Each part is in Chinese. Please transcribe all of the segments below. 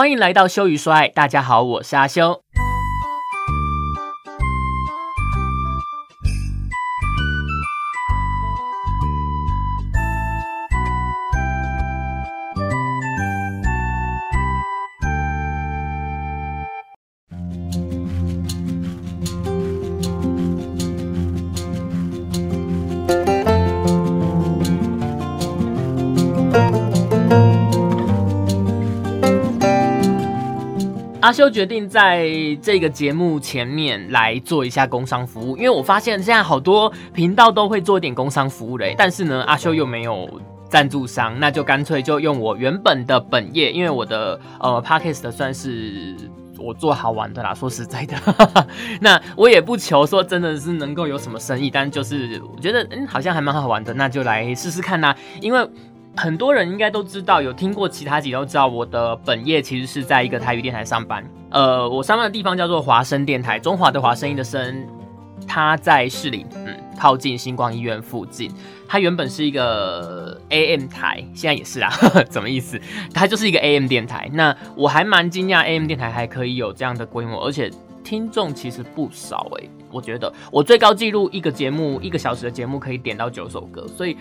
欢迎来到羞与说爱，大家好，我是阿修。就决定在这个节目前面来做一下工商服务，因为我发现现在好多频道都会做一点工商服务嘞，但是呢，阿修又没有赞助商，那就干脆就用我原本的本业，因为我的呃 podcast 算是我做好玩的啦。说实在的，那我也不求说真的是能够有什么生意，但就是我觉得嗯好像还蛮好玩的，那就来试试看啦，因为。很多人应该都知道，有听过其他集都知道，我的本业其实是在一个台语电台上班。呃，我上班的地方叫做华声电台，中华的华声音的声，它在市里，嗯，靠近星光医院附近。它原本是一个 AM 台，现在也是啊，什么意思？它就是一个 AM 电台。那我还蛮惊讶，AM 电台还可以有这样的规模，而且听众其实不少哎。我觉得我最高纪录一个节目一个小时的节目可以点到九首歌，所以。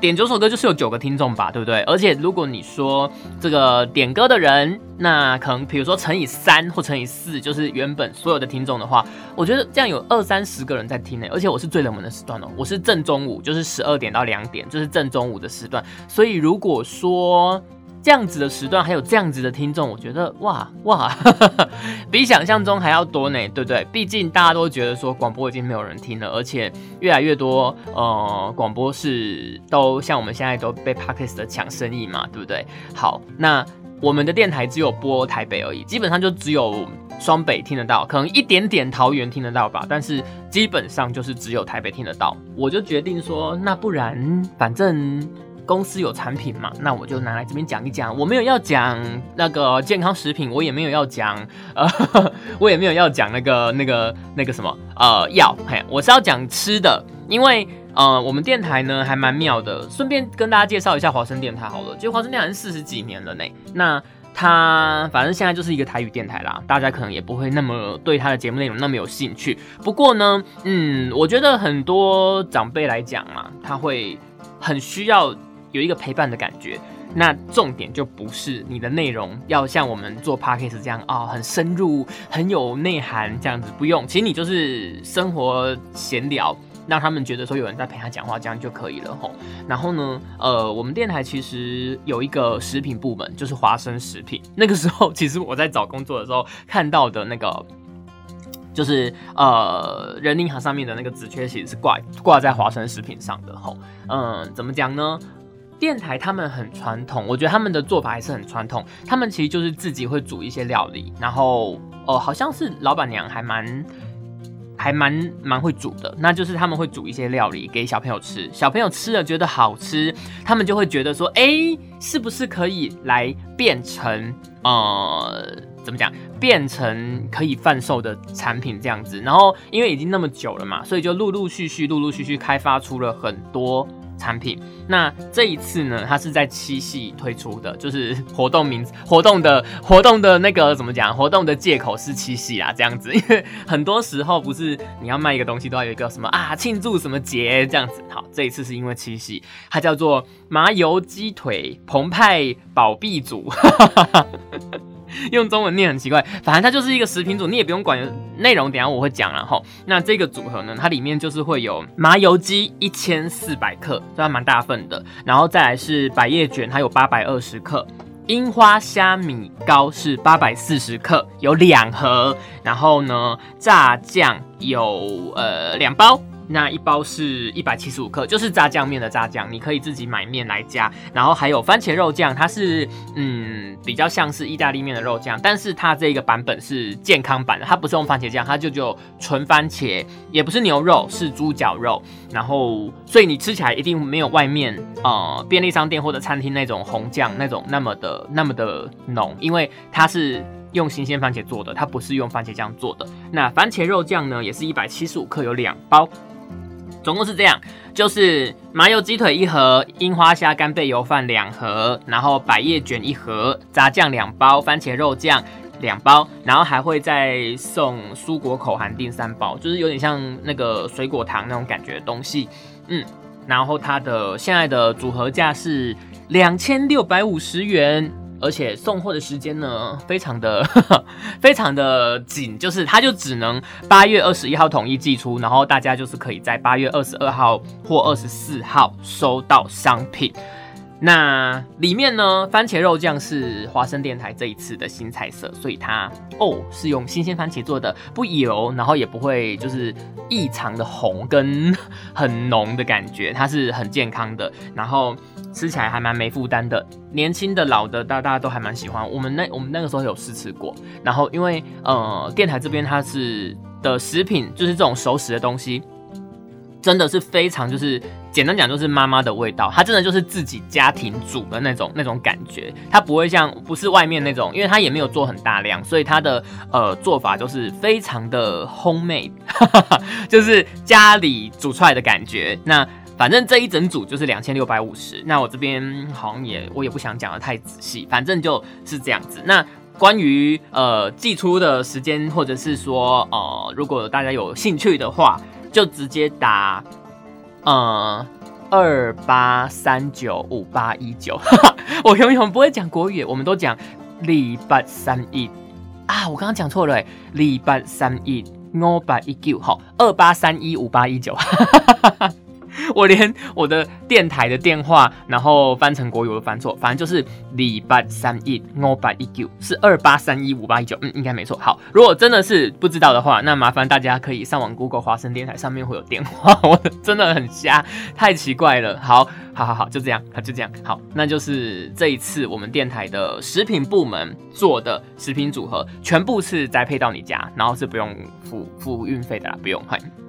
点九首歌就是有九个听众吧，对不对？而且如果你说这个点歌的人，那可能比如说乘以三或乘以四，就是原本所有的听众的话，我觉得这样有二三十个人在听呢。而且我是最冷门的时段哦，我是正中午，就是十二点到两点，就是正中午的时段。所以如果说这样子的时段还有这样子的听众，我觉得哇哇，比想象中还要多呢，对不对？毕竟大家都觉得说广播已经没有人听了，而且越来越多呃广播是都像我们现在都被 Parkes 的抢生意嘛，对不对？好，那我们的电台只有播台北而已，基本上就只有双北听得到，可能一点点桃园听得到吧，但是基本上就是只有台北听得到。我就决定说，那不然反正。公司有产品嘛，那我就拿来这边讲一讲。我没有要讲那个健康食品，我也没有要讲，呃，我也没有要讲那个那个那个什么呃药，嘿，我是要讲吃的。因为呃，我们电台呢还蛮妙的，顺便跟大家介绍一下华声电台好了。其实华声电台是四十几年了呢，那它反正现在就是一个台语电台啦，大家可能也不会那么对它的节目内容那么有兴趣。不过呢，嗯，我觉得很多长辈来讲嘛，他会很需要。有一个陪伴的感觉，那重点就不是你的内容要像我们做 podcast 这样啊，很深入、很有内涵这样子，不用。其实你就是生活闲聊，让他们觉得说有人在陪他讲话，这样就可以了吼。然后呢，呃，我们电台其实有一个食品部门，就是华生食品。那个时候，其实我在找工作的时候看到的那个，就是呃，人力行上面的那个职缺，其实是挂挂在华生食品上的吼。嗯，怎么讲呢？电台他们很传统，我觉得他们的做法还是很传统。他们其实就是自己会煮一些料理，然后哦，好像是老板娘还蛮还蛮蛮会煮的。那就是他们会煮一些料理给小朋友吃，小朋友吃了觉得好吃，他们就会觉得说，哎，是不是可以来变成呃，怎么讲，变成可以贩售的产品这样子。然后因为已经那么久了嘛，所以就陆陆续续、陆陆续续开发出了很多。产品，那这一次呢，它是在七夕推出的，就是活动名活动的活动的那个怎么讲？活动的借口是七夕啊，这样子，因为很多时候不是你要卖一个东西都要有一个什么啊庆祝什么节这样子。好，这一次是因为七夕，它叫做麻油鸡腿澎湃宝币组。用中文念很奇怪，反正它就是一个食品组，你也不用管内容，等下我会讲然后那这个组合呢，它里面就是会有麻油鸡一千四百克，这还蛮大份的，然后再来是百叶卷，它有八百二十克，樱花虾米糕是八百四十克，有两盒，然后呢炸酱有呃两包。那一包是一百七十五克，就是炸酱面的炸酱，你可以自己买面来加。然后还有番茄肉酱，它是嗯比较像是意大利面的肉酱，但是它这个版本是健康版的，它不是用番茄酱，它就就纯番茄，也不是牛肉，是猪脚肉。然后所以你吃起来一定没有外面呃便利商店或者餐厅那种红酱那种那么的那么的浓，因为它是用新鲜番茄做的，它不是用番茄酱做的。那番茄肉酱呢，也是一百七十五克，有两包。总共是这样，就是麻油鸡腿一盒，樱花虾干贝油饭两盒，然后百叶卷一盒，炸酱两包，番茄肉酱两包，然后还会再送蔬果口含定三包，就是有点像那个水果糖那种感觉的东西。嗯，然后它的现在的组合价是两千六百五十元。而且送货的时间呢，非常的 非常的紧，就是它就只能八月二十一号统一寄出，然后大家就是可以在八月二十二号或二十四号收到商品。那里面呢，番茄肉酱是华生电台这一次的新菜色，所以它哦是用新鲜番茄做的，不油，然后也不会就是异常的红跟 很浓的感觉，它是很健康的，然后吃起来还蛮没负担的，年轻的老的大大家都还蛮喜欢。我们那我们那个时候有试吃过，然后因为呃电台这边它是的食品就是这种熟食的东西。真的是非常，就是简单讲，就是妈妈的味道。它真的就是自己家庭煮的那种那种感觉，它不会像不是外面那种，因为它也没有做很大量，所以它的呃做法就是非常的 homemade，就是家里煮出来的感觉。那反正这一整组就是两千六百五十。那我这边好像也我也不想讲的太仔细，反正就是这样子。那关于呃寄出的时间，或者是说呃如果大家有兴趣的话。就直接打，呃，二八三九五八一九，我永远不会讲国语，我们都讲礼拜三一啊，我刚刚讲错了，礼拜三一五八一九，好，二八三一五八一九。我连我的电台的电话，然后翻成国语都翻错，反正就是礼拜三一五八一九是二八三一五八一九，嗯，应该没错。好，如果真的是不知道的话，那麻烦大家可以上网 Google 华声电台，上面会有电话。我真的很瞎，太奇怪了。好，好，好，好，就这样，好，就这样。好，那就是这一次我们电台的食品部门做的食品组合，全部是栽配到你家，然后是不用付付运费的啦，不用，欢迎。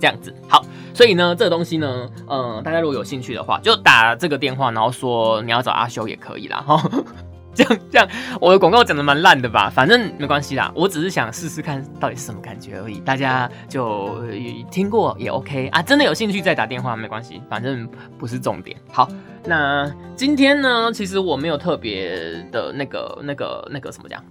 这样子好，所以呢，这个东西呢，嗯，大家如果有兴趣的话，就打这个电话，然后说你要找阿修也可以啦。哈。这样这样，我的广告讲的蛮烂的吧？反正没关系啦，我只是想试试看到底是什么感觉而已。大家就听过也 OK 啊，真的有兴趣再打电话没关系，反正不是重点。好，那今天呢，其实我没有特别的那个那个那个什么讲。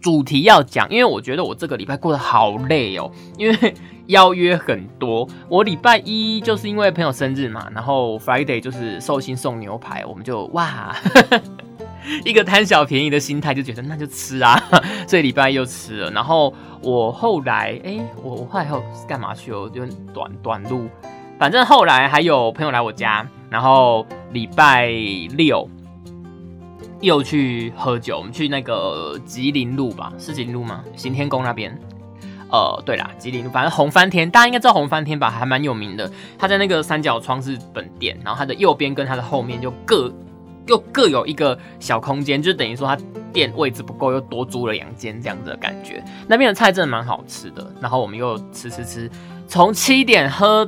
主题要讲，因为我觉得我这个礼拜过得好累哦，因为邀约很多。我礼拜一就是因为朋友生日嘛，然后 Friday 就是寿星送牛排，我们就哇，一个贪小便宜的心态，就觉得那就吃啊，所以礼拜一又吃了。然后我后来，哎，我我后来后干嘛去哦？就短短路，反正后来还有朋友来我家，然后礼拜六。又去喝酒，我们去那个吉林路吧，是吉林路吗？行天宫那边。呃，对啦，吉林，反正红翻天，大家应该知道红翻天吧，还蛮有名的。他在那个三角窗是本店，然后它的右边跟它的后面就各又各有一个小空间，就等于说它店位置不够，又多租了两间这样子的感觉。那边的菜真的蛮好吃的，然后我们又吃吃吃，从七点喝，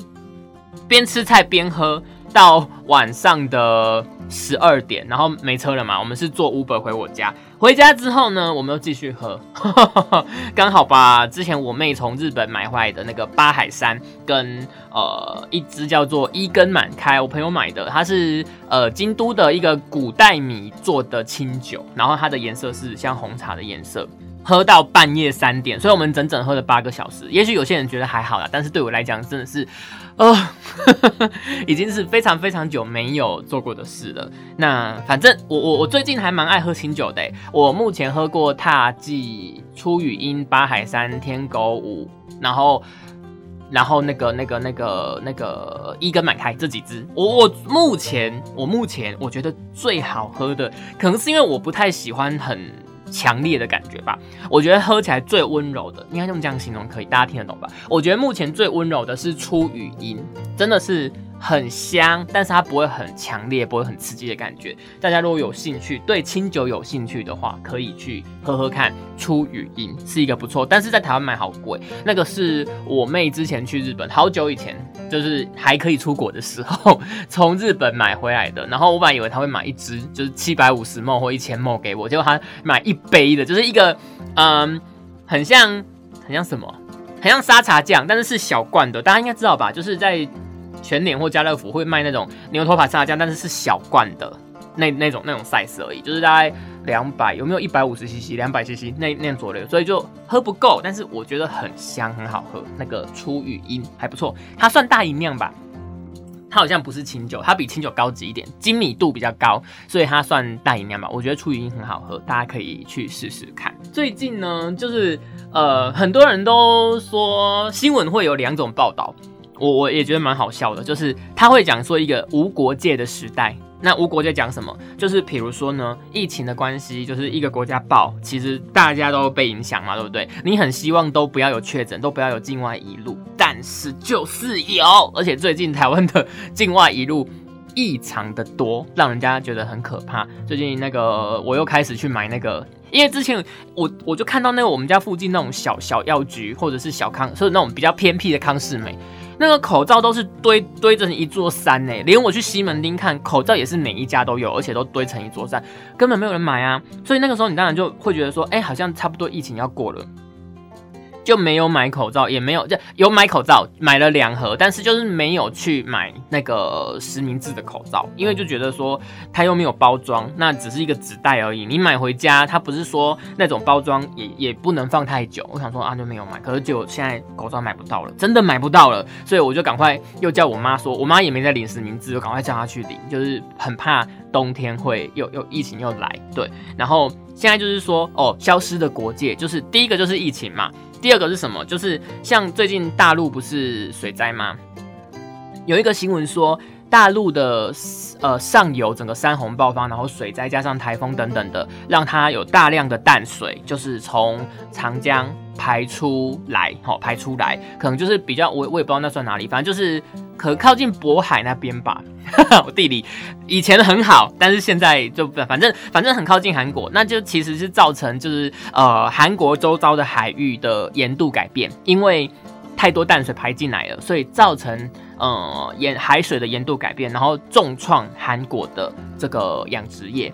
边吃菜边喝到晚上的。十二点，然后没车了嘛，我们是坐 Uber 回我家。回家之后呢，我们又继续喝，刚好把之前我妹从日本买回来的那个八海山跟呃一支叫做一根满开，我朋友买的，它是呃京都的一个古代米做的清酒，然后它的颜色是像红茶的颜色。喝到半夜三点，所以我们整整喝了八个小时。也许有些人觉得还好啦，但是对我来讲真的是，呃，已经是非常非常久没有做过的事了。那反正我我我最近还蛮爱喝清酒的，我目前喝过踏迹、出语音、八海山、天狗舞，然后然后那个那个那个那个一根满开这几支，我我目前我目前我觉得最好喝的，可能是因为我不太喜欢很。强烈的感觉吧，我觉得喝起来最温柔的，应该用这样形容可以，大家听得懂吧？我觉得目前最温柔的是出语音，真的是。很香，但是它不会很强烈，不会很刺激的感觉。大家如果有兴趣，对清酒有兴趣的话，可以去喝喝看。出语音是一个不错，但是在台湾买好贵。那个是我妹之前去日本，好久以前，就是还可以出国的时候，从日本买回来的。然后我本来以为他会买一支，就是七百五十沫或一千沫给我，结果他买一杯的，就是一个嗯，很像很像什么，很像沙茶酱，但是是小罐的。大家应该知道吧？就是在全年或家乐福会卖那种牛头牌沙拉酱，但是是小罐的那那种那种 size 而已，就是大概两百，有没有一百五十 cc、两百 cc 那那左右，所以就喝不够，但是我觉得很香，很好喝。那个初语音还不错，它算大音量吧。它好像不是清酒，它比清酒高级一点，精米度比较高，所以它算大饮料吧。我觉得初语音很好喝，大家可以去试试看。最近呢，就是呃，很多人都说新闻会有两种报道，我我也觉得蛮好笑的，就是他会讲说一个无国界的时代。那无国界讲什么？就是比如说呢，疫情的关系，就是一个国家爆，其实大家都被影响嘛，对不对？你很希望都不要有确诊，都不要有境外一路，但是就是有，而且最近台湾的境外一路异常的多，让人家觉得很可怕。最近那个我又开始去买那个，因为之前我我就看到那个我们家附近那种小小药局或者是小康，是那种比较偏僻的康世美。那个口罩都是堆堆成一座山呢，连我去西门町看口罩也是每一家都有，而且都堆成一座山，根本没有人买啊。所以那个时候你当然就会觉得说，哎，好像差不多疫情要过了。就没有买口罩，也没有就有买口罩，买了两盒，但是就是没有去买那个实名制的口罩，因为就觉得说它又没有包装，那只是一个纸袋而已。你买回家，它不是说那种包装也也不能放太久。我想说啊，就没有买，可是就现在口罩买不到了，真的买不到了，所以我就赶快又叫我妈说，我妈也没在领实名制，就赶快叫她去领，就是很怕冬天会又又疫情又来。对，然后现在就是说哦，消失的国界，就是第一个就是疫情嘛。第二个是什么？就是像最近大陆不是水灾吗？有一个新闻说，大陆的呃上游整个山洪爆发，然后水灾加上台风等等的，让它有大量的淡水，就是从长江排出来，好排出来，可能就是比较我我也不知道那算哪里，反正就是可靠近渤海那边吧。我地理以前很好，但是现在就反正反正很靠近韩国，那就其实是造成就是呃韩国周遭的海域的盐度改变，因为太多淡水排进来了，所以造成呃盐海水的盐度改变，然后重创韩国的这个养殖业。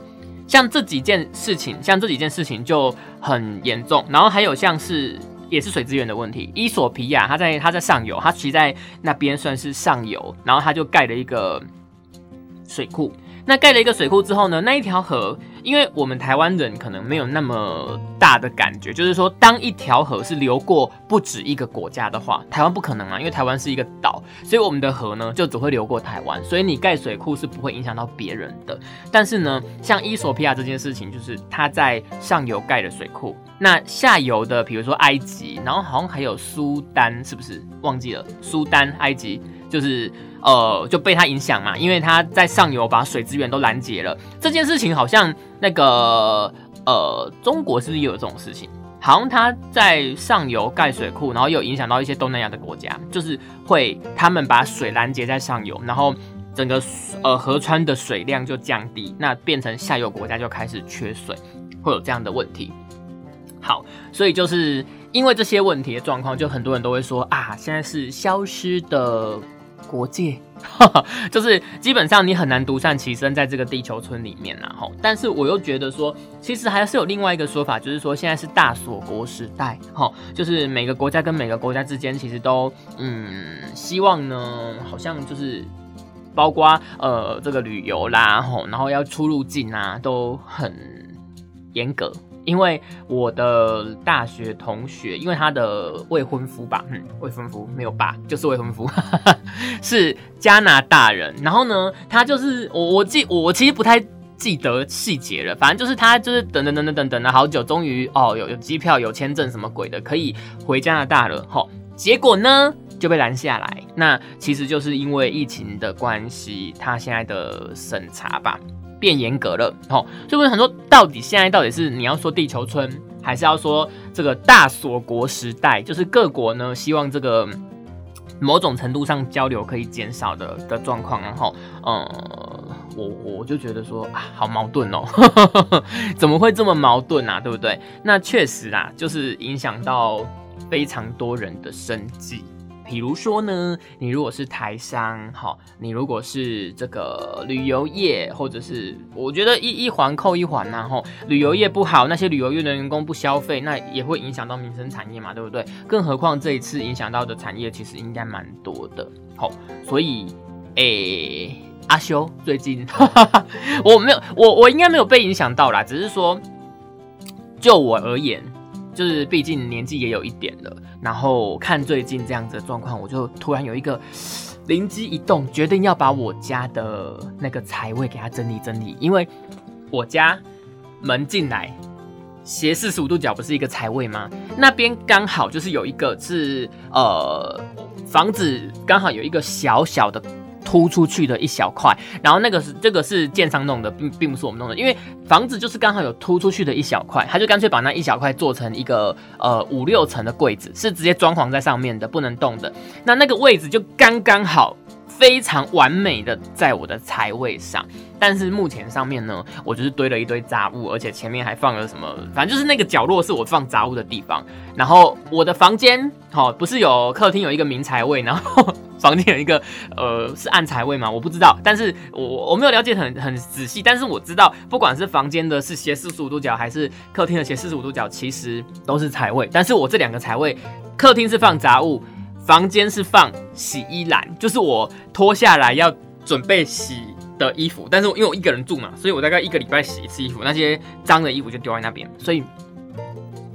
像这几件事情，像这几件事情就很严重，然后还有像是。也是水资源的问题。伊索皮亚，他在他在上游，他其在那边算是上游，然后他就盖了一个水库。那盖了一个水库之后呢，那一条河。因为我们台湾人可能没有那么大的感觉，就是说，当一条河是流过不止一个国家的话，台湾不可能啊，因为台湾是一个岛，所以我们的河呢就只会流过台湾，所以你盖水库是不会影响到别人的。但是呢，像伊索比亚这件事情，就是它在上游盖的水库，那下游的，比如说埃及，然后好像还有苏丹，是不是忘记了？苏丹、埃及。就是呃就被它影响嘛，因为它在上游把水资源都拦截了。这件事情好像那个呃中国是不是也有这种事情？好像它在上游盖水库，然后又影响到一些东南亚的国家，就是会他们把水拦截在上游，然后整个呃河川的水量就降低，那变成下游国家就开始缺水，会有这样的问题。好，所以就是因为这些问题的状况，就很多人都会说啊，现在是消失的。国界，就是基本上你很难独善其身在这个地球村里面呐，吼。但是我又觉得说，其实还是有另外一个说法，就是说现在是大锁国时代，吼，就是每个国家跟每个国家之间其实都，嗯，希望呢，好像就是包括呃这个旅游啦，吼，然后要出入境啊，都很严格。因为我的大学同学，因为他的未婚夫吧，嗯，未婚夫没有爸，就是未婚夫，是加拿大人。然后呢，他就是我，我记我其实不太记得细节了，反正就是他就是等等等等等等了好久，终于哦有有机票有签证什么鬼的，可以回加拿大了。吼，结果呢就被拦下来。那其实就是因为疫情的关系，他现在的审查吧。变严格了，吼，所以我很多到底现在到底是你要说地球村，还是要说这个大锁国时代？就是各国呢希望这个某种程度上交流可以减少的的状况，然后，呃，我我就觉得说啊，好矛盾哦，怎么会这么矛盾啊？对不对？那确实啊，就是影响到非常多人的生计。比如说呢，你如果是台商，好，你如果是这个旅游业，或者是我觉得一一环扣一环呐，吼，旅游业不好，那些旅游业的员工不消费，那也会影响到民生产业嘛，对不对？更何况这一次影响到的产业其实应该蛮多的，好，所以，诶，阿修最近哈哈哈我没有，我我应该没有被影响到啦，只是说，就我而言。就是毕竟年纪也有一点了，然后看最近这样子的状况，我就突然有一个灵机一动，决定要把我家的那个财位给它整理整理。因为我家门进来斜四十五度角不是一个财位吗？那边刚好就是有一个是呃房子刚好有一个小小的。突出去的一小块，然后那个是这个是建商弄的，并并不是我们弄的，因为房子就是刚好有突出去的一小块，他就干脆把那一小块做成一个呃五六层的柜子，是直接装潢在上面的，不能动的。那那个位置就刚刚好，非常完美的在我的财位上。但是目前上面呢，我就是堆了一堆杂物，而且前面还放了什么，反正就是那个角落是我放杂物的地方。然后我的房间，好，不是有客厅有一个明财位，然后。房间有一个呃是暗财位吗？我不知道，但是我我没有了解很很仔细，但是我知道不管是房间的是斜四十五度角，还是客厅的斜四十五度角，其实都是财位。但是我这两个财位，客厅是放杂物，房间是放洗衣篮，就是我脱下来要准备洗的衣服。但是因为我一个人住嘛，所以我大概一个礼拜洗一次衣服，那些脏的衣服就丢在那边。所以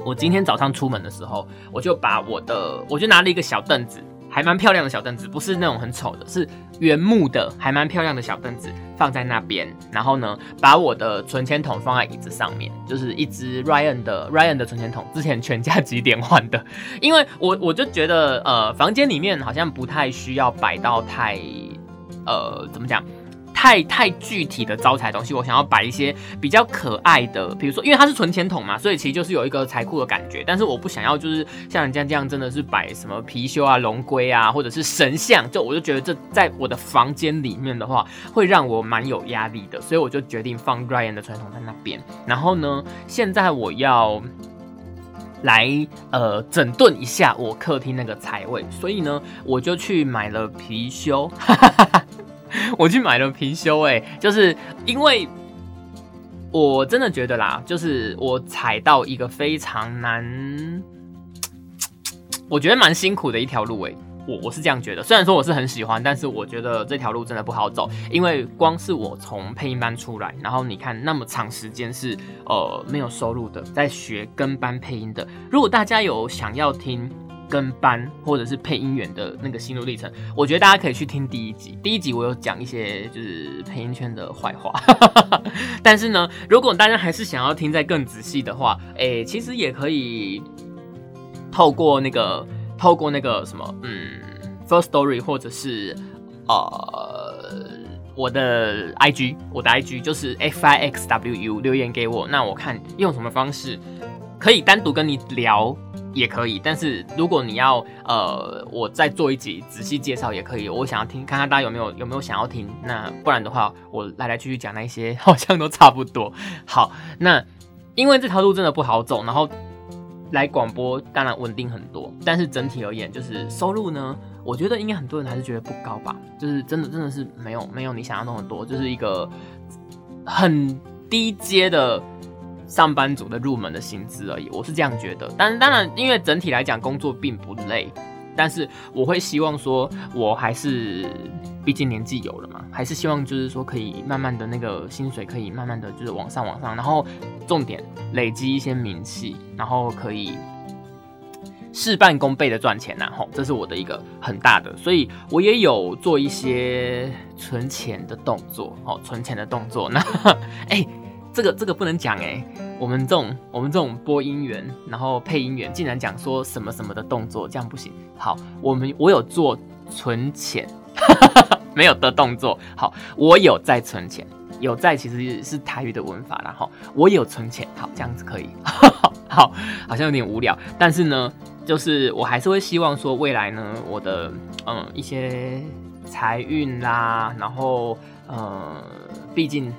我今天早上出门的时候，我就把我的，我就拿了一个小凳子。还蛮漂亮的小凳子，不是那种很丑的，是原木的，还蛮漂亮的小凳子放在那边。然后呢，把我的存钱筒放在椅子上面，就是一只 Ryan 的 Ryan 的存钱筒，之前全家几点换的。因为我我就觉得，呃，房间里面好像不太需要摆到太，呃，怎么讲？太太具体的招财东西，我想要摆一些比较可爱的，比如说，因为它是存钱筒嘛，所以其实就是有一个财库的感觉。但是我不想要，就是像人家这样，真的是摆什么貔貅啊、龙龟啊，或者是神像，就我就觉得这在我的房间里面的话，会让我蛮有压力的，所以我就决定放 Ryan 的传统在那边。然后呢，现在我要来呃整顿一下我客厅那个财位，所以呢，我就去买了貔貅。我去买了貔貅，哎，就是因为我真的觉得啦，就是我踩到一个非常难，我觉得蛮辛苦的一条路，哎，我我是这样觉得。虽然说我是很喜欢，但是我觉得这条路真的不好走，因为光是我从配音班出来，然后你看那么长时间是呃没有收入的，在学跟班配音的。如果大家有想要听。跟班或者是配音员的那个心路历程，我觉得大家可以去听第一集。第一集我有讲一些就是配音圈的坏话，但是呢，如果大家还是想要听再更仔细的话，哎，其实也可以透过那个透过那个什么，嗯，First Story 或者是呃我的 IG，我的 IG 就是 F I X W U 留言给我，那我看用什么方式可以单独跟你聊。也可以，但是如果你要呃，我再做一集仔细介绍也可以。我想要听，看看大家有没有有没有想要听。那不然的话，我来来去去讲那些好像都差不多。好，那因为这条路真的不好走，然后来广播当然稳定很多，但是整体而言，就是收入呢，我觉得应该很多人还是觉得不高吧。就是真的真的是没有没有你想象那么多，就是一个很低阶的。上班族的入门的薪资而已，我是这样觉得。但当然，因为整体来讲工作并不累，但是我会希望说，我还是毕竟年纪有了嘛，还是希望就是说可以慢慢的那个薪水可以慢慢的就是往上往上，然后重点累积一些名气，然后可以事半功倍的赚钱呐。吼，这是我的一个很大的，所以我也有做一些存钱的动作，哦，存钱的动作。那哎。这个这个不能讲哎，我们这种我们这种播音员，然后配音员，竟然讲说什么什么的动作，这样不行。好，我们我有做存钱，没有的动作。好，我有在存钱，有在其实是台语的文法，然后我有存钱。好，这样子可以。好，好像有点无聊，但是呢，就是我还是会希望说未来呢，我的嗯一些财运啦，然后嗯，毕竟。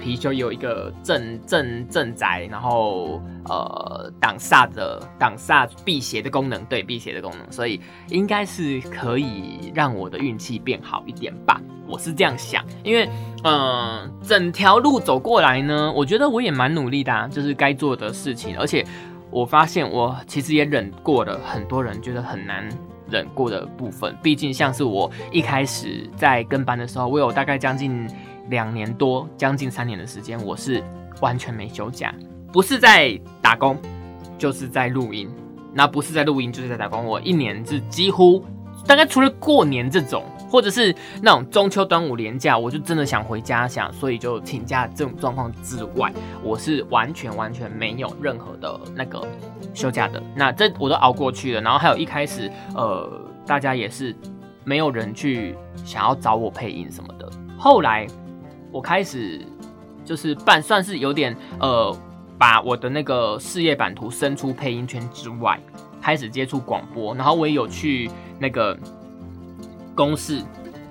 貔貅有一个镇镇镇宅，然后呃挡煞的挡煞辟邪的功能，对辟邪的功能，所以应该是可以让我的运气变好一点吧。我是这样想，因为嗯，整条路走过来呢，我觉得我也蛮努力的，就是该做的事情，而且我发现我其实也忍过了很多人觉得很难。忍过的部分，毕竟像是我一开始在跟班的时候，我有大概将近两年多，将近三年的时间，我是完全没休假，不是在打工，就是在录音。那不是在录音，就是在打工。我一年是几乎。大概除了过年这种，或者是那种中秋、端午连假，我就真的想回家想，所以就请假这种状况之外，我是完全完全没有任何的那个休假的。那这我都熬过去了。然后还有一开始，呃，大家也是没有人去想要找我配音什么的。后来我开始就是半算是有点呃，把我的那个事业版图伸出配音圈之外。开始接触广播，然后我也有去那个公司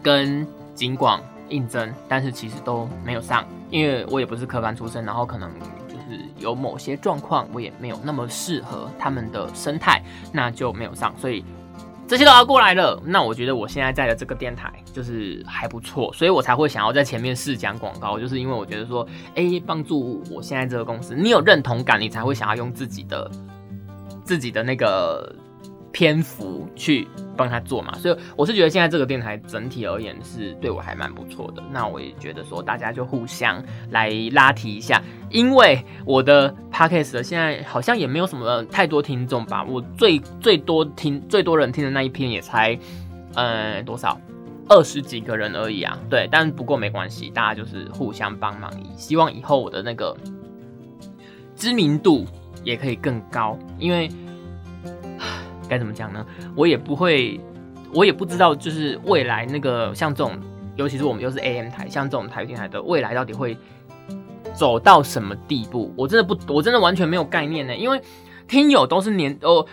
跟警广应征，但是其实都没有上，因为我也不是科班出身，然后可能就是有某些状况，我也没有那么适合他们的生态，那就没有上，所以这些都要过来了。那我觉得我现在在的这个电台就是还不错，所以我才会想要在前面试讲广告，就是因为我觉得说，哎，帮助我现在这个公司，你有认同感，你才会想要用自己的。自己的那个篇幅去帮他做嘛，所以我是觉得现在这个电台整体而言是对我还蛮不错的。那我也觉得说大家就互相来拉提一下，因为我的 podcast 现在好像也没有什么太多听众吧，我最最多听最多人听的那一篇也才呃多少二十几个人而已啊。对，但不过没关系，大家就是互相帮忙，希望以后我的那个知名度。也可以更高，因为该怎么讲呢？我也不会，我也不知道，就是未来那个像这种，尤其是我们又是 AM 台，像这种台电台的未来到底会走到什么地步？我真的不，我真的完全没有概念呢。因为听友都是年哦，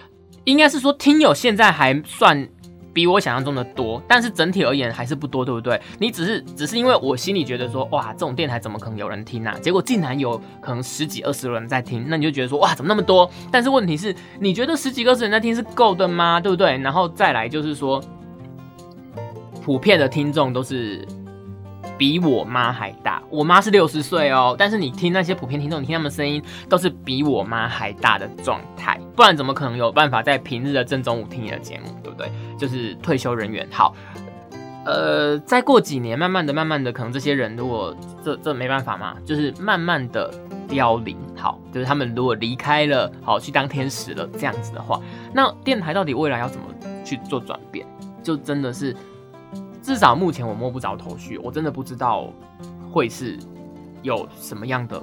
应该是说听友现在还算。比我想象中的多，但是整体而言还是不多，对不对？你只是只是因为我心里觉得说，哇，这种电台怎么可能有人听啊？结果竟然有可能十几二十个人在听，那你就觉得说，哇，怎么那么多？但是问题是，你觉得十几二十人在听是够的吗？对不对？然后再来就是说，普遍的听众都是。比我妈还大，我妈是六十岁哦。但是你听那些普遍听众，你听他们声音都是比我妈还大的状态，不然怎么可能有办法在平日的正中午听你的节目，对不对？就是退休人员。好，呃，再过几年，慢慢的、慢慢的，可能这些人如果这这没办法嘛，就是慢慢的凋零。好，就是他们如果离开了，好去当天使了这样子的话，那电台到底未来要怎么去做转变？就真的是。至少目前我摸不着头绪，我真的不知道会是有什么样的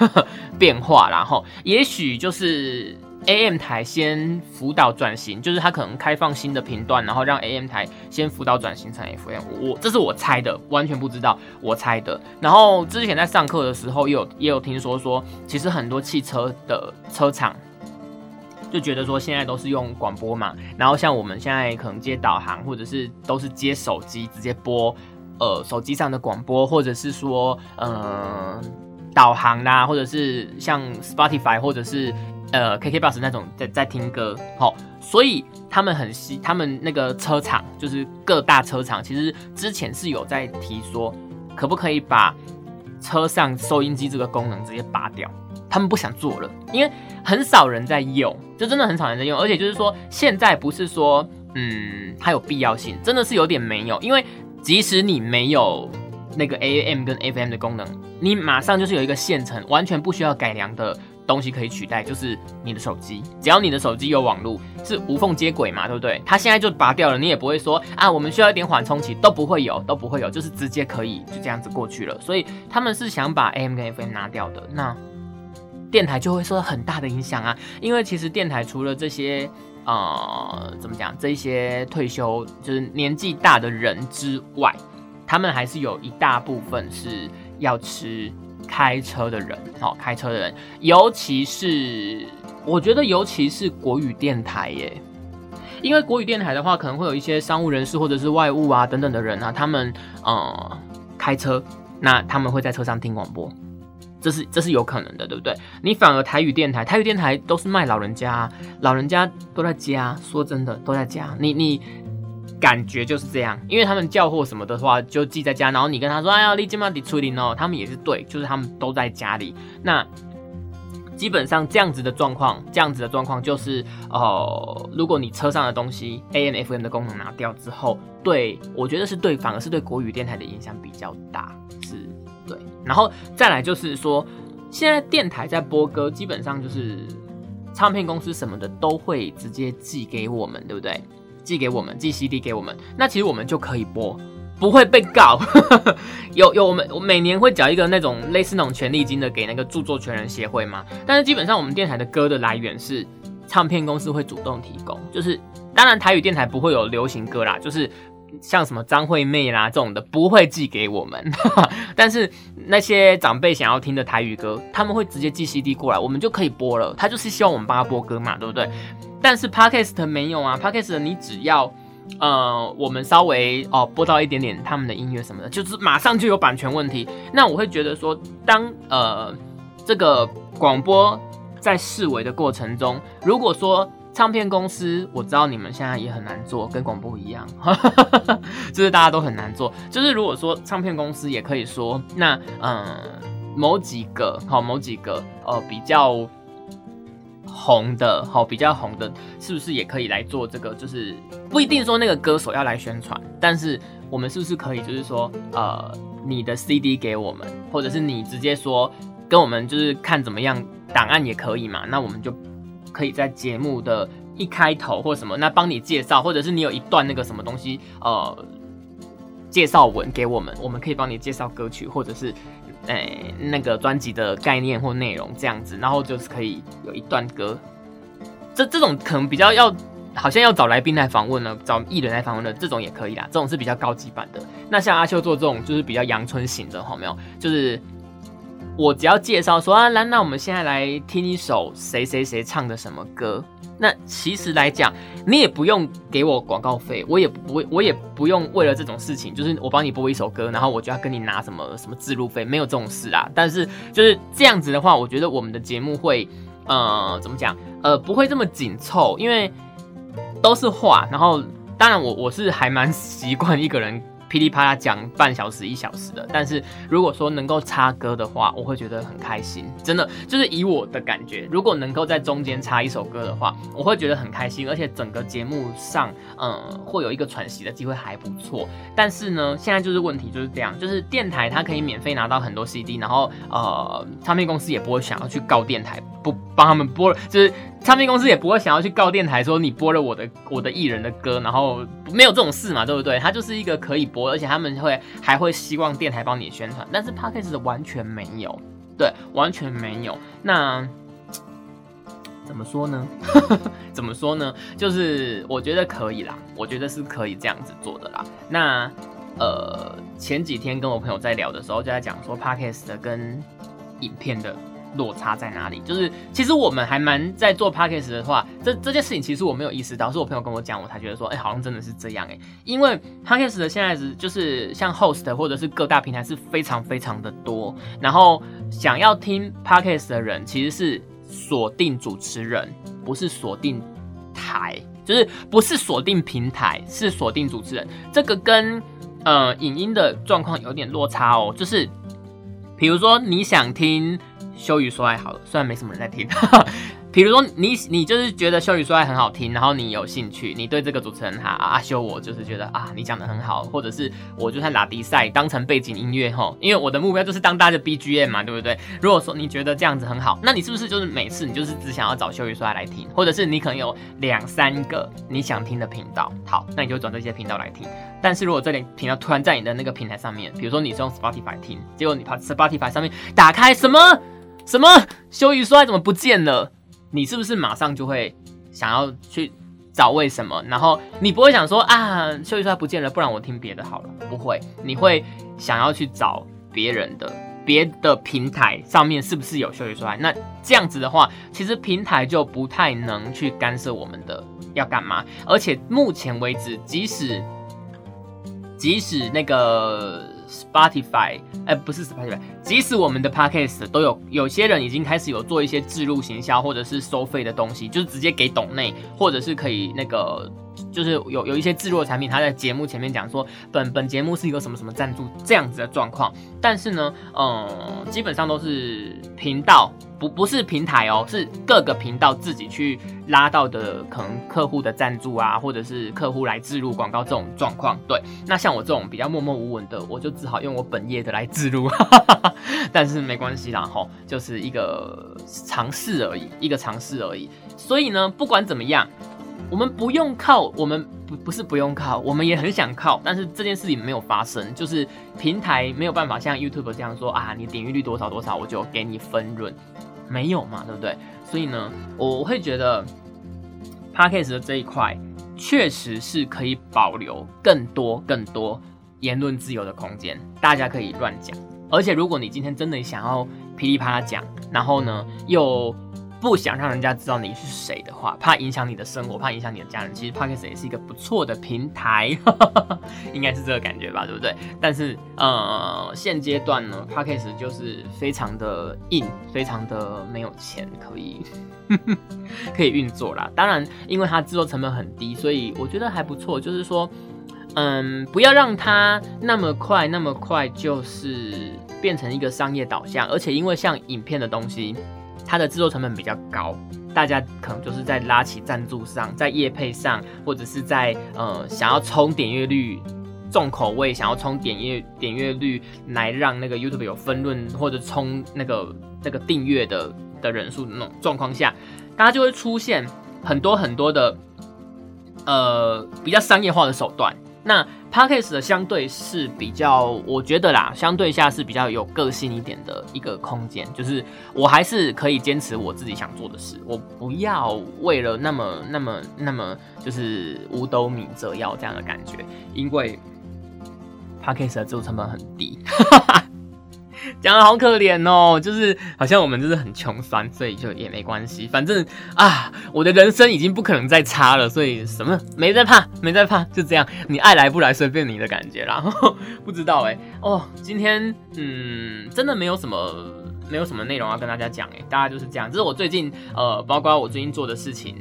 变化。然后，也许就是 AM 台先辅导转型，就是它可能开放新的频段，然后让 AM 台先辅导转型成 FM。我这是我猜的，完全不知道，我猜的。然后之前在上课的时候，也有也有听说说，其实很多汽车的车厂。就觉得说现在都是用广播嘛，然后像我们现在可能接导航，或者是都是接手机直接播，呃，手机上的广播，或者是说，呃，导航啦，或者是像 Spotify 或者是呃 KKBox 那种在在听歌，好，所以他们很希，他们那个车厂就是各大车厂，其实之前是有在提说，可不可以把车上收音机这个功能直接拔掉。他们不想做了，因为很少人在用，就真的很少人在用，而且就是说，现在不是说，嗯，它有必要性，真的是有点没有，因为即使你没有那个 AM 跟 FM 的功能，你马上就是有一个现成完全不需要改良的东西可以取代，就是你的手机，只要你的手机有网络，是无缝接轨嘛，对不对？它现在就拔掉了，你也不会说啊，我们需要一点缓冲期，都不会有，都不会有，就是直接可以就这样子过去了，所以他们是想把 AM 跟 FM 拿掉的，那。电台就会受到很大的影响啊，因为其实电台除了这些呃怎么讲，这些退休就是年纪大的人之外，他们还是有一大部分是要吃开车的人，好开车的人，尤其是我觉得尤其是国语电台耶，因为国语电台的话，可能会有一些商务人士或者是外务啊等等的人啊，他们呃开车，那他们会在车上听广播。这是这是有可能的，对不对？你反而台语电台，台语电台都是卖老人家，老人家都在家，说真的都在家。你你感觉就是这样，因为他们叫货什么的话就寄在家，然后你跟他说哎呀，你今晚得处理哦，他们也是对，就是他们都在家里。那基本上这样子的状况，这样子的状况就是，呃，如果你车上的东西 AM、FM 的功能拿掉之后，对我觉得是对，反而是对国语电台的影响比较大，是。对，然后再来就是说，现在电台在播歌，基本上就是唱片公司什么的都会直接寄给我们，对不对？寄给我们，寄 CD 给我们，那其实我们就可以播，不会被告。有有，我们我每年会缴一个那种类似那种权利金的给那个著作权人协会嘛。但是基本上我们电台的歌的来源是唱片公司会主动提供，就是当然台语电台不会有流行歌啦，就是。像什么张惠妹啦这种的不会寄给我们，但是那些长辈想要听的台语歌，他们会直接寄 CD 过来，我们就可以播了。他就是希望我们帮他播歌嘛，对不对？但是 Podcast 没有啊，Podcast 你只要呃我们稍微哦播到一点点他们的音乐什么的，就是马上就有版权问题。那我会觉得说，当呃这个广播在视为的过程中，如果说唱片公司，我知道你们现在也很难做，跟广播一样，就是大家都很难做。就是如果说唱片公司也可以说，那嗯，某几个好，某几个呃比较红的，好比较红的，是不是也可以来做这个？就是不一定说那个歌手要来宣传，但是我们是不是可以，就是说呃，你的 CD 给我们，或者是你直接说跟我们就是看怎么样，档案也可以嘛？那我们就。可以在节目的一开头或什么，那帮你介绍，或者是你有一段那个什么东西，呃，介绍文给我们，我们可以帮你介绍歌曲，或者是，诶那个专辑的概念或内容这样子，然后就是可以有一段歌，这这种可能比较要，好像要找来宾来访问呢，找艺人来访问的这种也可以啦，这种是比较高级版的。那像阿秀做这种就是比较阳春型的，好没有？就是。我只要介绍说啊，那那我们现在来听一首谁谁谁唱的什么歌。那其实来讲，你也不用给我广告费，我也不我也不用为了这种事情，就是我帮你播一首歌，然后我就要跟你拿什么什么自录费，没有这种事啊。但是就是这样子的话，我觉得我们的节目会呃怎么讲呃不会这么紧凑，因为都是话。然后当然我我是还蛮习惯一个人。噼里啪啦讲半小时一小时的，但是如果说能够插歌的话，我会觉得很开心。真的就是以我的感觉，如果能够在中间插一首歌的话，我会觉得很开心，而且整个节目上，嗯，会有一个喘息的机会还不错。但是呢，现在就是问题就是这样，就是电台它可以免费拿到很多 CD，然后呃，唱片公司也不会想要去告电台，不帮他们播，就是。唱片公司也不会想要去告电台，说你播了我的我的艺人的歌，然后没有这种事嘛，对不对？它就是一个可以播，而且他们会还会希望电台帮你宣传，但是 Podcast 完全没有，对，完全没有。那怎么说呢？怎么说呢？就是我觉得可以啦，我觉得是可以这样子做的啦。那呃，前几天跟我朋友在聊的时候，就在讲说 Podcast 的跟影片的。落差在哪里？就是其实我们还蛮在做 podcast 的话，这这件事情其实我没有意识到，是我朋友跟我讲，我才觉得说，哎，好像真的是这样哎。因为 podcast 的现在是就是像 host 或者是各大平台是非常非常的多，然后想要听 podcast 的人其实是锁定主持人，不是锁定台，就是不是锁定平台，是锁定主持人。这个跟呃影音的状况有点落差哦，就是比如说你想听。修语说爱好了，虽然没什么人在听。比如说你你就是觉得修语说爱很好听，然后你有兴趣，你对这个主持人哈阿修，我就是觉得啊你讲的很好，或者是我就算拉迪赛当成背景音乐吼，因为我的目标就是当大家的 BGM 嘛，对不对？如果说你觉得这样子很好，那你是不是就是每次你就是只想要找修语说爱来听，或者是你可能有两三个你想听的频道，好，那你就转这些频道来听。但是如果这里频道突然在你的那个平台上面，比如说你是用 Spotify 听，结果你把 Spotify 上面打开什么？什么修鱼说怎么不见了？你是不是马上就会想要去找为什么？然后你不会想说啊，修鱼说不见了，不然我听别的好了。不会，你会想要去找别人的别的平台上面是不是有修鱼说那这样子的话，其实平台就不太能去干涉我们的要干嘛。而且目前为止，即使即使那个 Spotify，哎，不是 Spotify。即使我们的 podcast 都有有些人已经开始有做一些自入行销或者是收费的东西，就是直接给董内，或者是可以那个。就是有有一些制作产品，他在节目前面讲说，本本节目是一个什么什么赞助这样子的状况，但是呢，嗯，基本上都是频道不不是平台哦，是各个频道自己去拉到的，可能客户的赞助啊，或者是客户来自入广告这种状况。对，那像我这种比较默默无闻的，我就只好用我本业的来自入，但是没关系啦，吼，就是一个尝试而已，一个尝试而已。所以呢，不管怎么样。我们不用靠，我们不不是不用靠，我们也很想靠，但是这件事情没有发生，就是平台没有办法像 YouTube 这样说啊，你点击率多少多少，我就给你分润，没有嘛，对不对？所以呢，我会觉得 Podcast 的这一块确实是可以保留更多更多言论自由的空间，大家可以乱讲，而且如果你今天真的想要噼里啪啦讲，然后呢又。不想让人家知道你是谁的话，怕影响你的生活，怕影响你的家人。其实 Podcast 也是一个不错的平台，应该是这个感觉吧，对不对？但是呃，现阶段呢，Podcast 就是非常的硬，非常的没有钱可以 可以运作啦。当然，因为它制作成本很低，所以我觉得还不错。就是说，嗯，不要让它那么快那么快就是变成一个商业导向，而且因为像影片的东西。它的制作成本比较高，大家可能就是在拉起赞助上，在业配上，或者是在呃想要冲点阅率、重口味，想要冲点阅点阅率来让那个 YouTube 有分论，或者冲那个那个订阅的的人数那种状况下，大家就会出现很多很多的呃比较商业化的手段。那 Podcast 的相对是比较，我觉得啦，相对下是比较有个性一点的一个空间，就是我还是可以坚持我自己想做的事，我不要为了那么那么那么就是五斗米折腰这样的感觉，因为 Podcast 的制作成本很低。讲的好可怜哦，就是好像我们就是很穷酸，所以就也没关系，反正啊，我的人生已经不可能再差了，所以什么没在怕，没在怕，就这样，你爱来不来随便你的感觉啦。不知道哎，哦，今天嗯，真的没有什么，没有什么内容要跟大家讲哎，大家就是这样，这是我最近呃，包括我最近做的事情，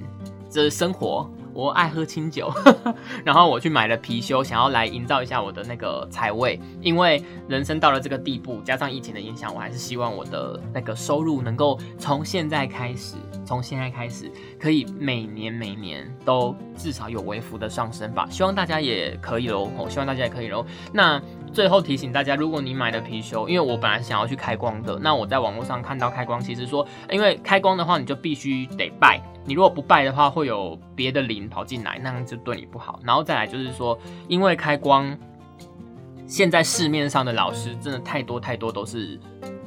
这是生活。我爱喝清酒，然后我去买了貔貅，想要来营造一下我的那个财位。因为人生到了这个地步，加上疫情的影响，我还是希望我的那个收入能够从现在开始，从现在开始可以每年每年都至少有微幅的上升吧。希望大家也可以喽，我希望大家也可以喽。那最后提醒大家，如果你买的貔貅，因为我本来想要去开光的，那我在网络上看到开光，其实说，因为开光的话，你就必须得拜。你如果不拜的话，会有别的灵跑进来，那样就对你不好。然后再来就是说，因为开光，现在市面上的老师真的太多太多都是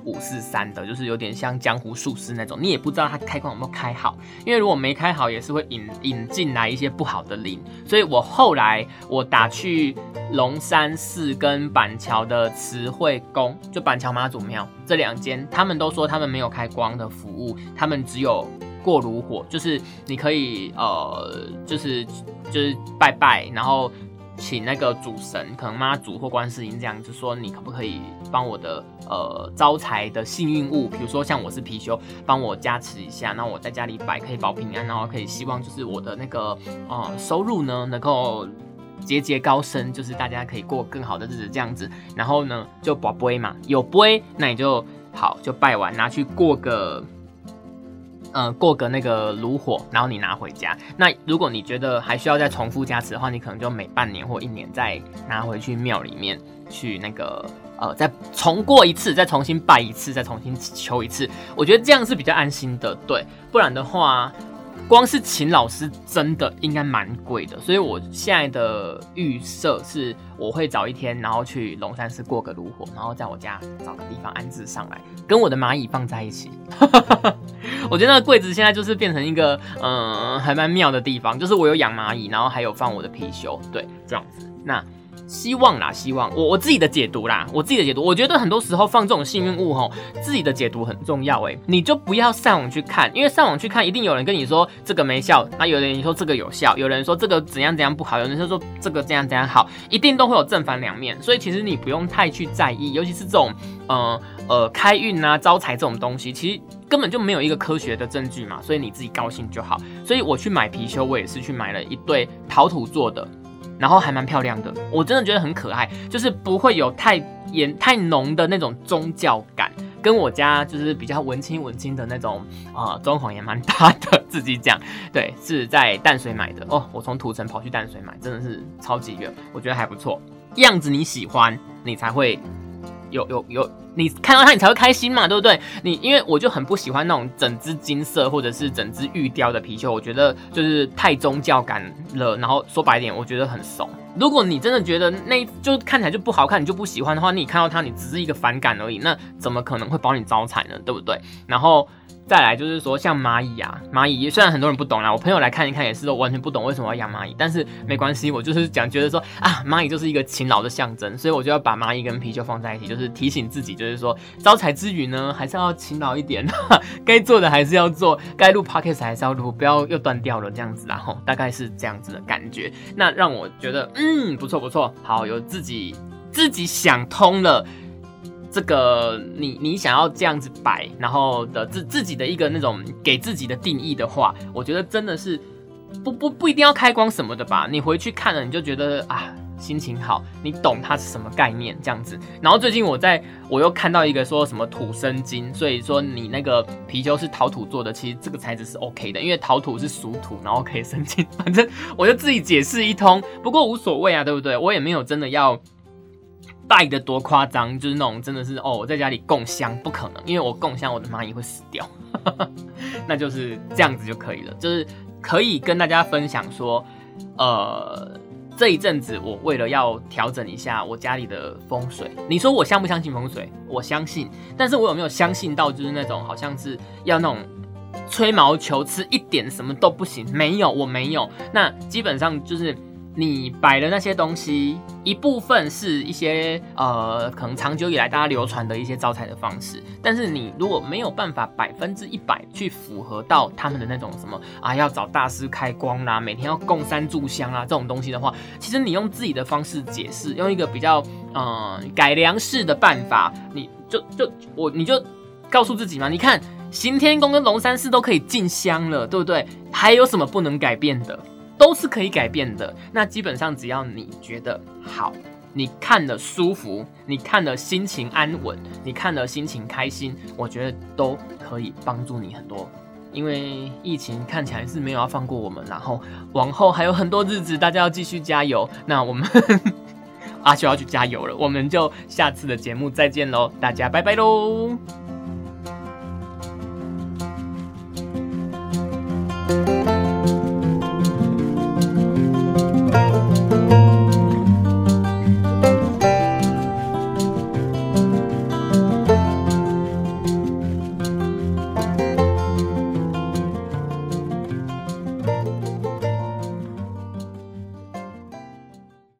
五四三的，就是有点像江湖术士那种，你也不知道他开光有没有开好。因为如果没开好，也是会引引进来一些不好的灵。所以我后来我打去龙山寺跟板桥的慈惠宫，就板桥妈祖庙这两间，他们都说他们没有开光的服务，他们只有。过炉火就是你可以呃，就是就是拜拜，然后请那个主神，可能妈祖或观世音这样，就说你可不可以帮我的呃招财的幸运物，比如说像我是貔貅，帮我加持一下，那我在家里摆可以保平安，然后可以希望就是我的那个呃收入呢能够节节高升，就是大家可以过更好的日子这样子，然后呢就保杯嘛，有杯那你就好就拜完拿去过个。呃，过个那个炉火，然后你拿回家。那如果你觉得还需要再重复加持的话，你可能就每半年或一年再拿回去庙里面去那个呃，再重过一次，再重新拜一次，再重新求一次。我觉得这样是比较安心的，对。不然的话。光是请老师真的应该蛮贵的，所以我现在的预设是，我会早一天，然后去龙山寺过个炉火，然后在我家找个地方安置上来，跟我的蚂蚁放在一起。我觉得那个柜子现在就是变成一个，嗯，还蛮妙的地方，就是我有养蚂蚁，然后还有放我的貔貅，对，这样子。那希望啦，希望我我自己的解读啦，我自己的解读，我觉得很多时候放这种幸运物吼，自己的解读很重要诶，你就不要上网去看，因为上网去看一定有人跟你说这个没效，那有人说这个有效，有人说这个怎样怎样不好，有人说说这个怎样怎样好，一定都会有正反两面，所以其实你不用太去在意，尤其是这种呃呃开运啊招财这种东西，其实根本就没有一个科学的证据嘛，所以你自己高兴就好。所以我去买貔貅，我也是去买了一对陶土做的。然后还蛮漂亮的，我真的觉得很可爱，就是不会有太严太浓的那种宗教感，跟我家就是比较文青文青的那种啊装潢也蛮搭的。自己讲，对，是在淡水买的。哦，我从土城跑去淡水买，真的是超级远，我觉得还不错，样子你喜欢，你才会有有有。你看到它，你才会开心嘛，对不对？你因为我就很不喜欢那种整只金色或者是整只玉雕的貔貅，我觉得就是太宗教感了。然后说白点，我觉得很怂。如果你真的觉得那就看起来就不好看，你就不喜欢的话，你看到它，你只是一个反感而已，那怎么可能会帮你招财呢？对不对？然后。再来就是说，像蚂蚁啊，蚂蚁虽然很多人不懂啦，我朋友来看一看也是都完全不懂为什么要养蚂蚁，但是没关系，我就是讲觉得说啊，蚂蚁就是一个勤劳的象征，所以我就要把蚂蚁跟貔貅放在一起，就是提醒自己，就是说招财之余呢，还是要勤劳一点，该做的还是要做，该录 podcast 还是要录，不要又断掉了这样子，然后大概是这样子的感觉，那让我觉得嗯不错不错，好有自己自己想通了。这个你你想要这样子摆，然后的自自己的一个那种给自己的定义的话，我觉得真的是不不不一定要开光什么的吧。你回去看了，你就觉得啊心情好，你懂它是什么概念这样子。然后最近我在我又看到一个说什么土生金，所以说你那个貔貅是陶土做的，其实这个材质是 OK 的，因为陶土是属土，然后可以生金。反正我就自己解释一通，不过无所谓啊，对不对？我也没有真的要。拜的多夸张，就是那种真的是哦，我在家里供香不可能，因为我供香我的蚂蚁会死掉，那就是这样子就可以了，就是可以跟大家分享说，呃，这一阵子我为了要调整一下我家里的风水，你说我相不相信风水？我相信，但是我有没有相信到就是那种好像是要那种吹毛求疵，一点什么都不行？没有，我没有，那基本上就是。你摆的那些东西，一部分是一些呃，可能长久以来大家流传的一些招财的方式。但是你如果没有办法百分之一百去符合到他们的那种什么啊，要找大师开光啦，每天要供三炷香啊这种东西的话，其实你用自己的方式解释，用一个比较嗯改良式的办法，你就就我你就告诉自己嘛，你看行天宫跟龙山寺都可以进香了，对不对？还有什么不能改变的？都是可以改变的。那基本上只要你觉得好，你看的舒服，你看的心情安稳，你看的心情开心，我觉得都可以帮助你很多。因为疫情看起来是没有要放过我们，然后往后还有很多日子，大家要继续加油。那我们 阿修要去加油了，我们就下次的节目再见喽，大家拜拜喽。